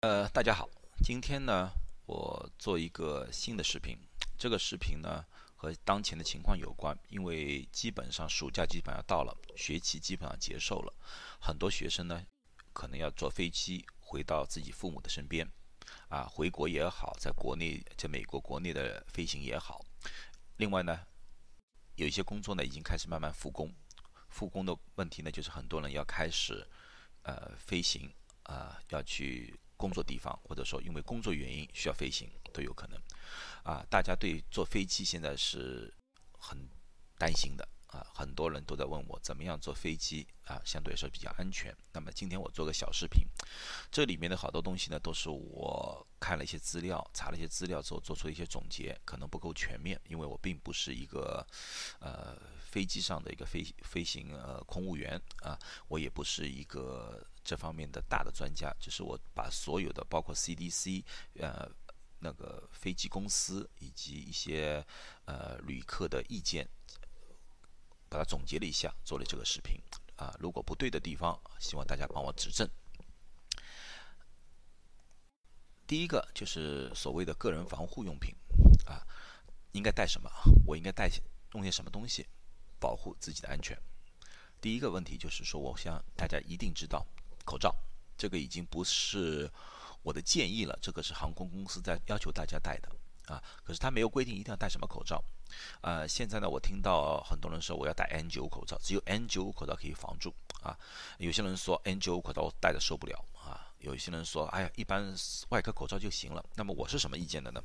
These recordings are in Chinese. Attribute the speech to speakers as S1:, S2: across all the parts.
S1: 呃，大家好，今天呢，我做一个新的视频。这个视频呢，和当前的情况有关，因为基本上暑假基本上到了，学期基本上结束了，很多学生呢，可能要坐飞机回到自己父母的身边，啊，回国也好，在国内，在美国国内的飞行也好。另外呢，有一些工作呢，已经开始慢慢复工。复工的问题呢，就是很多人要开始，呃，飞行，啊，要去。工作地方，或者说因为工作原因需要飞行都有可能，啊，大家对坐飞机现在是很担心的啊，很多人都在问我怎么样坐飞机啊，相对来说比较安全。那么今天我做个小视频，这里面的好多东西呢，都是我看了一些资料，查了一些资料之后做出一些总结，可能不够全面，因为我并不是一个呃飞机上的一个飞飞行呃空务员啊，我也不是一个。这方面的大的专家，就是我把所有的包括 CDC，呃，那个飞机公司以及一些呃旅客的意见，把它总结了一下，做了这个视频。啊，如果不对的地方，希望大家帮我指正。第一个就是所谓的个人防护用品，啊，应该带什么？我应该带用些什么东西保护自己的安全？第一个问题就是说，我想大家一定知道。口罩，这个已经不是我的建议了，这个是航空公司在要求大家戴的啊。可是他没有规定一定要戴什么口罩。呃，现在呢，我听到很多人说我要戴 N95 口罩，只有 N95 口罩可以防住啊。有些人说 N95 口罩我戴的受不了啊。有些人说，哎呀，一般外科口罩就行了。那么我是什么意见的呢？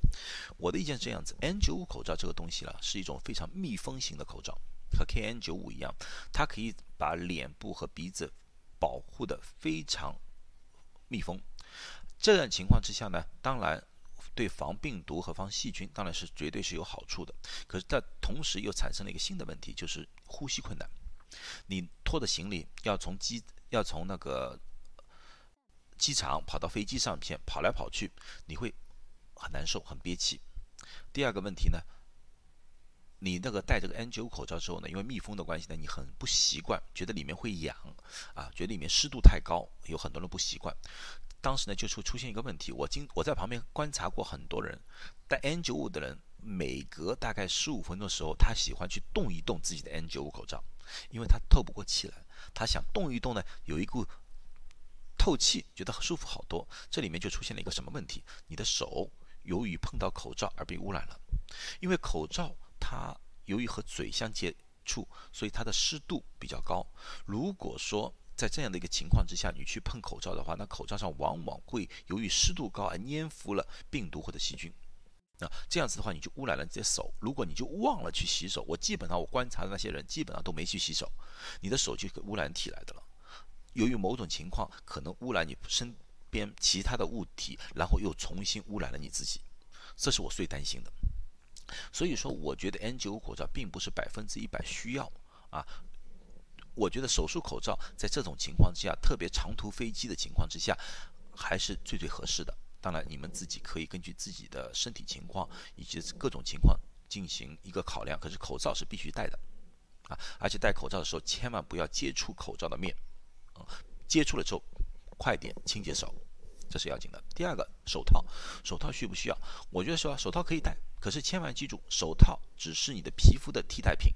S1: 我的意见是这样子，N95 口罩这个东西呢，是一种非常密封型的口罩，和 KN95 一样，它可以把脸部和鼻子。保护的非常密封，这样情况之下呢，当然对防病毒和防细菌当然是绝对是有好处的。可是它同时又产生了一个新的问题，就是呼吸困难。你拖着行李要从机要从那个机场跑到飞机上面跑来跑去，你会很难受很憋气。第二个问题呢？你那个戴这个 N95 口罩之后呢，因为密封的关系呢，你很不习惯，觉得里面会痒，啊，觉得里面湿度太高，有很多人不习惯。当时呢，就出出现一个问题，我经我在旁边观察过很多人，戴 N95 的人，每隔大概十五分钟的时候，他喜欢去动一动自己的 N95 口罩，因为他透不过气来，他想动一动呢，有一股透气，觉得舒服好多。这里面就出现了一个什么问题？你的手由于碰到口罩而被污染了，因为口罩。它由于和嘴相接触，所以它的湿度比较高。如果说在这样的一个情况之下，你去碰口罩的话，那口罩上往往会由于湿度高而粘附了病毒或者细菌。那这样子的话，你就污染了你的手。如果你就忘了去洗手，我基本上我观察的那些人基本上都没去洗手，你的手就污染体来的了。由于某种情况可能污染你身边其他的物体，然后又重新污染了你自己，这是我最担心的。所以说，我觉得 N95 口罩并不是百分之一百需要啊。我觉得手术口罩在这种情况之下，特别长途飞机的情况之下，还是最最合适的。当然，你们自己可以根据自己的身体情况以及各种情况进行一个考量。可是口罩是必须戴的啊，而且戴口罩的时候千万不要接触口罩的面，啊，接触了之后快点清洁手。这是要紧的。第二个，手套，手套需不需要？我觉得说手套可以戴，可是千万记住，手套只是你的皮肤的替代品。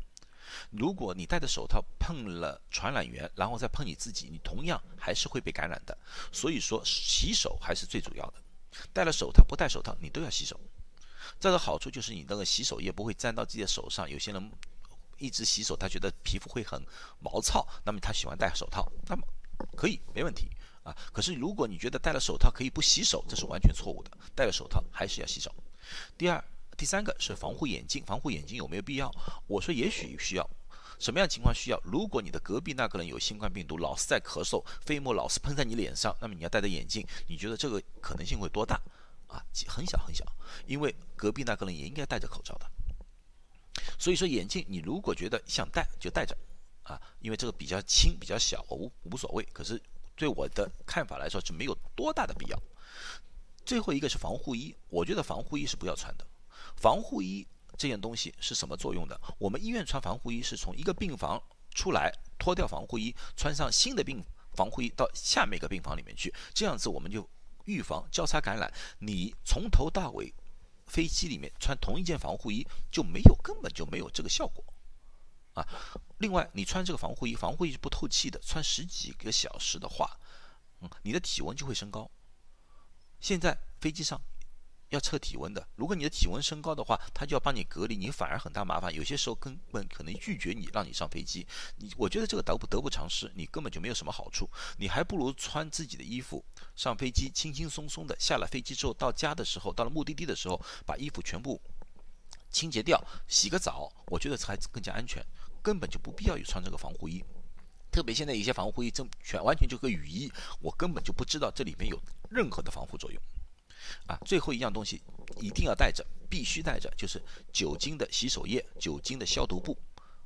S1: 如果你戴的手套碰了传染源，然后再碰你自己，你同样还是会被感染的。所以说，洗手还是最主要的。戴了手套不戴手套，你都要洗手。这个好处就是你那个洗手液不会沾到自己的手上。有些人一直洗手，他觉得皮肤会很毛糙，那么他喜欢戴手套，那么可以没问题。啊，可是如果你觉得戴了手套可以不洗手，这是完全错误的。戴了手套还是要洗手。第二、第三个是防护眼镜，防护眼镜有没有必要？我说也许需要。什么样情况需要？如果你的隔壁那个人有新冠病毒，老是在咳嗽，飞沫老是喷在你脸上，那么你要戴着眼镜，你觉得这个可能性会多大？啊，很小很小，因为隔壁那个人也应该戴着口罩的。所以说眼镜，你如果觉得想戴就戴着，啊，因为这个比较轻、比较小，无无所谓。可是。对我的看法来说是没有多大的必要。最后一个是防护衣，我觉得防护衣是不要穿的。防护衣这件东西是什么作用的？我们医院穿防护衣是从一个病房出来脱掉防护衣，穿上新的病防护衣到下面一个病房里面去，这样子我们就预防交叉感染，你从头到尾飞机里面穿同一件防护衣就没有根本就没有这个效果啊。另外，你穿这个防护衣，防护衣是不透气的，穿十几个小时的话，嗯，你的体温就会升高。现在飞机上。要测体温的，如果你的体温升高的话，他就要帮你隔离，你反而很大麻烦。有些时候根本可能拒绝你，让你上飞机。你我觉得这个得不得不偿失，你根本就没有什么好处。你还不如穿自己的衣服上飞机，轻轻松松的下了飞机之后，到家的时候，到了目的地的时候，把衣服全部清洁掉，洗个澡，我觉得才更加安全。根本就不必要有穿这个防护衣。特别现在一些防护衣真全完全就个雨衣，我根本就不知道这里面有任何的防护作用。啊，最后一样东西一定要带着，必须带着，就是酒精的洗手液、酒精的消毒布。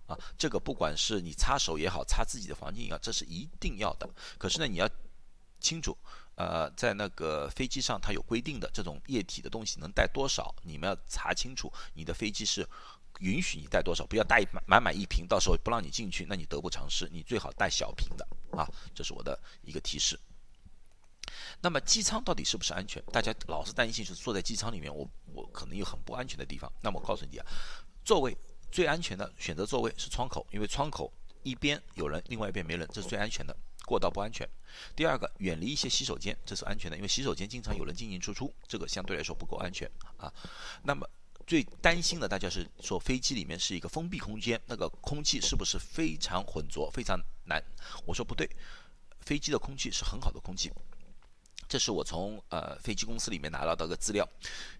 S1: 啊，这个不管是你擦手也好，擦自己的房间也好，这是一定要的。可是呢，你要清楚，呃，在那个飞机上它有规定的，这种液体的东西能带多少，你们要查清楚。你的飞机是允许你带多少，不要带满满满一瓶，到时候不让你进去，那你得不偿失。你最好带小瓶的啊，这是我的一个提示。那么机舱到底是不是安全？大家老是担心，是坐在机舱里面，我我可能有很不安全的地方。那么我告诉你啊，座位最安全的选择座位是窗口，因为窗口一边有人，另外一边没人，这是最安全的，过道不安全。第二个，远离一些洗手间，这是安全的，因为洗手间经常有人进进出出，这个相对来说不够安全啊。那么最担心的，大家是说飞机里面是一个封闭空间，那个空气是不是非常浑浊、非常难？我说不对，飞机的空气是很好的空气。这是我从呃飞机公司里面拿到的个资料，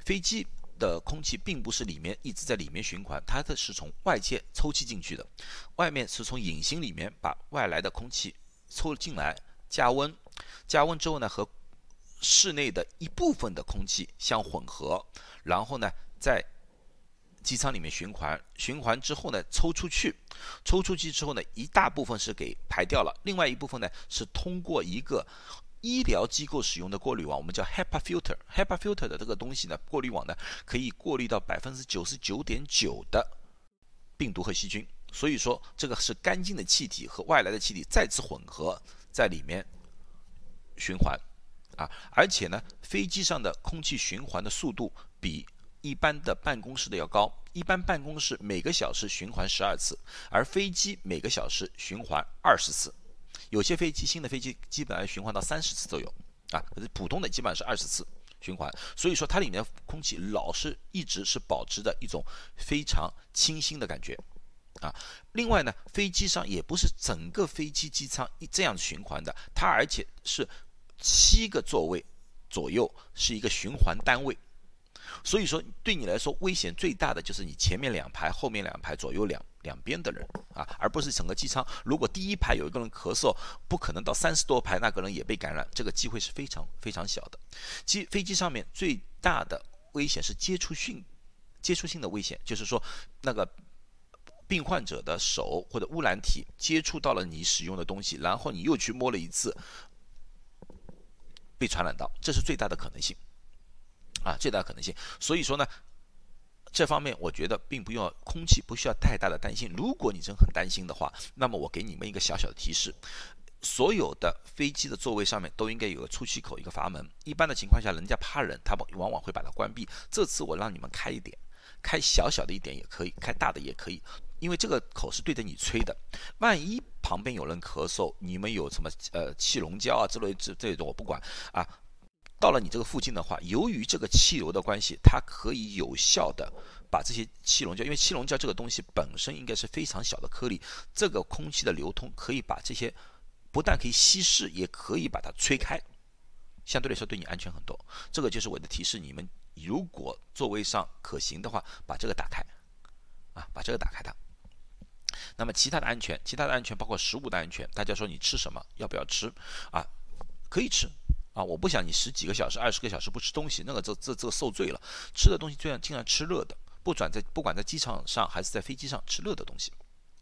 S1: 飞机的空气并不是里面一直在里面循环，它的是从外界抽气进去的，外面是从引擎里面把外来的空气抽进来，加温，加温之后呢和室内的一部分的空气相混合，然后呢在机舱里面循环，循环之后呢抽出去，抽出去之后呢一大部分是给排掉了，另外一部分呢是通过一个。医疗机构使用的过滤网，我们叫 HEPA filter。HEPA filter 的这个东西呢，过滤网呢，可以过滤到百分之九十九点九的病毒和细菌。所以说，这个是干净的气体和外来的气体再次混合在里面循环啊。而且呢，飞机上的空气循环的速度比一般的办公室的要高。一般办公室每个小时循环十二次，而飞机每个小时循环二十次。有些飞机，新的飞机基本上循环到三十次都有啊，可是普通的基本上是二十次循环，所以说它里面空气老是一直是保持着一种非常清新的感觉啊。另外呢，飞机上也不是整个飞机机舱一这样循环的，它而且是七个座位左右是一个循环单位。所以说，对你来说危险最大的就是你前面两排、后面两排、左右两两边的人啊，而不是整个机舱。如果第一排有一个人咳嗽，不可能到三十多排那个人也被感染，这个机会是非常非常小的。机飞机上面最大的危险是接触性接触性的危险，就是说那个病患者的手或者污染体接触到了你使用的东西，然后你又去摸了一次，被传染到，这是最大的可能性。啊，最大可能性。所以说呢，这方面我觉得并不要空气不需要太大的担心。如果你真很担心的话，那么我给你们一个小小的提示：所有的飞机的座位上面都应该有个出气口，一个阀门。一般的情况下，人家怕冷，他们往往会把它关闭。这次我让你们开一点，开小小的一点也可以，开大的也可以，因为这个口是对着你吹的。万一旁边有人咳嗽，你们有什么呃气溶胶啊之类这这种我不管啊。到了你这个附近的话，由于这个气流的关系，它可以有效的把这些气溶胶，因为气溶胶这个东西本身应该是非常小的颗粒，这个空气的流通可以把这些不但可以稀释，也可以把它吹开，相对来说对你安全很多。这个就是我的提示，你们如果座位上可行的话，把这个打开，啊，把这个打开它。那么其他的安全，其他的安全包括食物的安全，大家说你吃什么，要不要吃啊？可以吃。啊，我不想你十几个小时、二十个小时不吃东西，那个这这这受罪了。吃的东西尽量尽量吃热的，不转在不管在机场上还是在飞机上吃热的东西，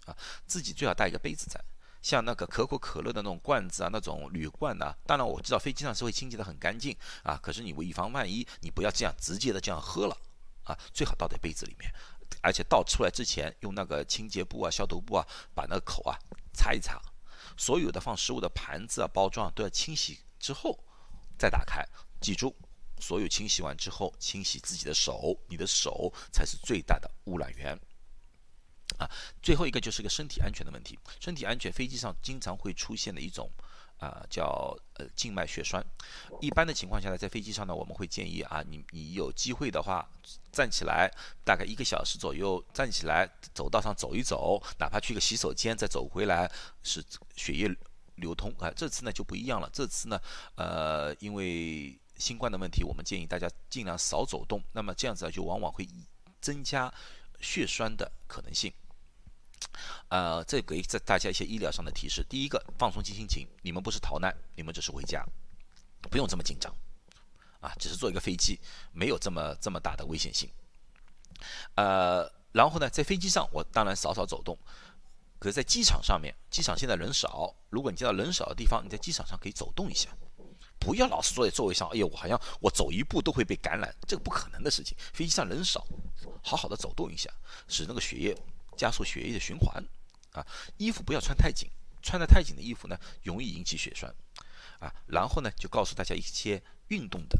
S1: 啊，自己最好带一个杯子在，像那个可口可乐的那种罐子啊，那种铝罐呐。当然我知道飞机上是会清洁的很干净啊，可是你以防万一，你不要这样直接的这样喝了啊，最好倒在杯子里面，而且倒出来之前用那个清洁布啊、消毒布啊把那个口啊擦一擦，所有的放食物的盘子啊、包装都要清洗之后。再打开，记住，所有清洗完之后，清洗自己的手，你的手才是最大的污染源。啊，最后一个就是个身体安全的问题。身体安全，飞机上经常会出现的一种。啊，叫呃静脉血栓。一般的情况下呢，在飞机上呢，我们会建议啊，你你有机会的话，站起来大概一个小时左右，站起来走道上走一走，哪怕去个洗手间再走回来，使血液流通啊。这次呢就不一样了，这次呢，呃，因为新冠的问题，我们建议大家尽量少走动。那么这样子呢，就往往会增加血栓的可能性。呃，这给这大家一些医疗上的提示。第一个，放松心情，你们不是逃难，你们只是回家，不用这么紧张，啊，只是坐一个飞机，没有这么这么大的危险性。呃，然后呢，在飞机上，我当然少少走动，可是在机场上面，机场现在人少，如果你见到人少的地方，你在机场上可以走动一下，不要老是坐在座位上，哎呦，我好像我走一步都会被感染，这个不可能的事情。飞机上人少，好好的走动一下，使那个血液。加速血液的循环，啊，衣服不要穿太紧，穿的太紧的衣服呢，容易引起血栓，啊，然后呢，就告诉大家一些运动的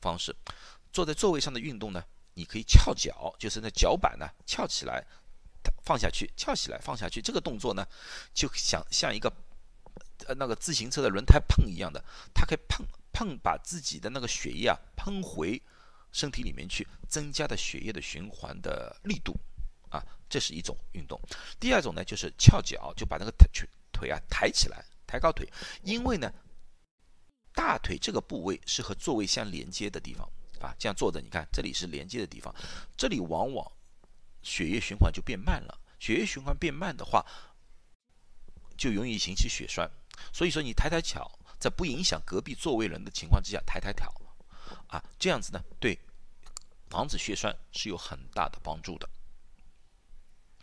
S1: 方式，坐在座位上的运动呢，你可以翘脚，就是那脚板呢翘起来，放下去，翘起来放下去，这个动作呢，就像像一个呃那个自行车的轮胎碰一样的，它可以碰碰把自己的那个血液啊喷回身体里面去，增加的血液的循环的力度。啊，这是一种运动。第二种呢，就是翘脚，就把那个腿腿啊抬起来，抬高腿。因为呢，大腿这个部位是和座位相连接的地方啊。这样坐着，你看这里是连接的地方，这里往往血液循环就变慢了。血液循环变慢的话，就容易引起血栓。所以说，你抬抬脚，在不影响隔壁座位人的情况之下，抬抬脚啊，这样子呢，对防止血栓是有很大的帮助的。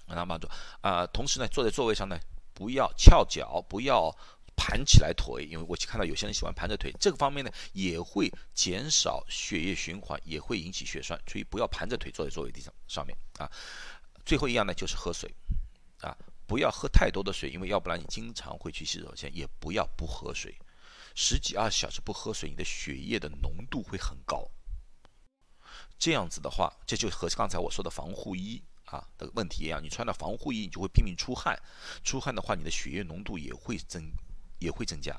S1: 让他帮助啊，同时呢，坐在座位上呢，不要翘脚，不要盘起来腿，因为我去看到有些人喜欢盘着腿，这个方面呢，也会减少血液循环，也会引起血栓，所以不要盘着腿坐在座位地上上面啊。最后一样呢，就是喝水啊，不要喝太多的水，因为要不然你经常会去洗手间，也不要不喝水，十几二十小时不喝水，你的血液的浓度会很高。这样子的话，这就和刚才我说的防护衣。啊的问题一样，你穿了防护衣，你就会拼命出汗，出汗的话，你的血液浓度也会增，也会增加，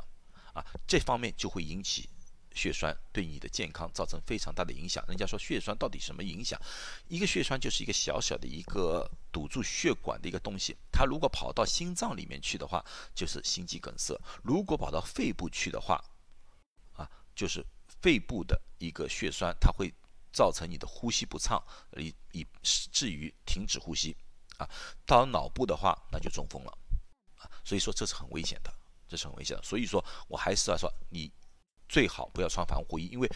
S1: 啊，这方面就会引起血栓，对你的健康造成非常大的影响。人家说血栓到底什么影响？一个血栓就是一个小小的一个堵住血管的一个东西，它如果跑到心脏里面去的话，就是心肌梗塞；如果跑到肺部去的话，啊，就是肺部的一个血栓，它会。造成你的呼吸不畅，以以至于停止呼吸，啊，到脑部的话，那就中风了，啊，所以说这是很危险的，这是很危险的。所以说我还是要说，你最好不要穿防护衣，因为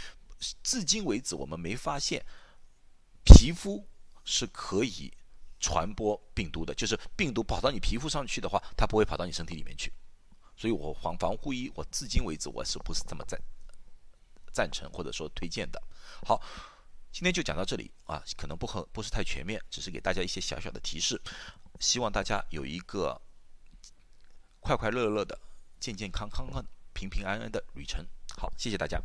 S1: 至今为止我们没发现皮肤是可以传播病毒的，就是病毒跑到你皮肤上去的话，它不会跑到你身体里面去。所以我防防护衣，我至今为止我是不是这么赞赞成或者说推荐的？好。今天就讲到这里啊，可能不很不是太全面，只是给大家一些小小的提示，希望大家有一个快快乐乐的、健健康康的、平平安安的旅程。好，谢谢大家。